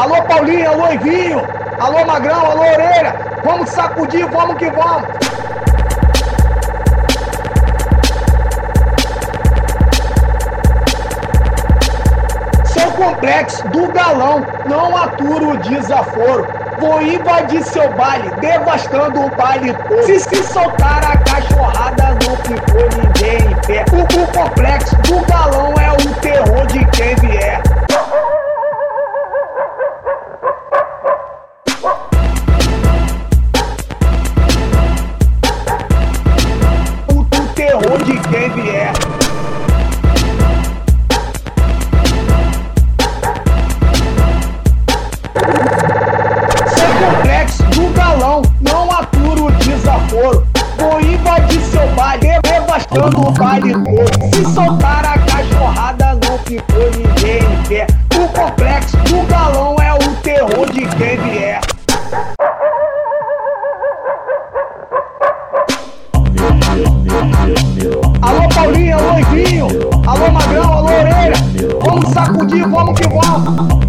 Alô Paulinho, alô Ivinho, alô Magrão, alô Orelha, vamos sacudir, vamos que vamos. Seu complexo do galão não atura o desaforo. Vou invadir seu baile, devastando o baile todo. Se se soltar a cachorrada, o terror de quem vier. Seu complexo do galão não atura o desaforo. Vou invadir seu baile, devastando o baile todo. Se soltar a cachorrada, não ficou ninguém em pé. O complexo do galão é o terror de quem vier. Vamos sacudir, vamos que vamos.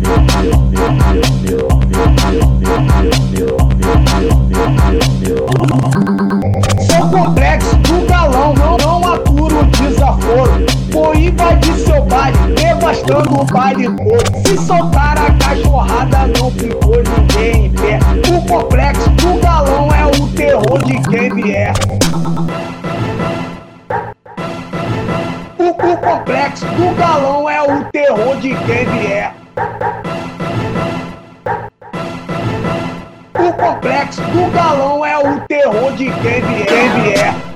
Seu complexo do galão não, não atura o desaforo. Vou invadir seu baile, devastando o baile todo. Se soltar a cachorrada, não ficou ninguém em pé. O complexo do galão é o terror de quem vier. O, o complexo do galão é o terror de quem vier. O complexo do galão é o terror de quem vier. Quem vier.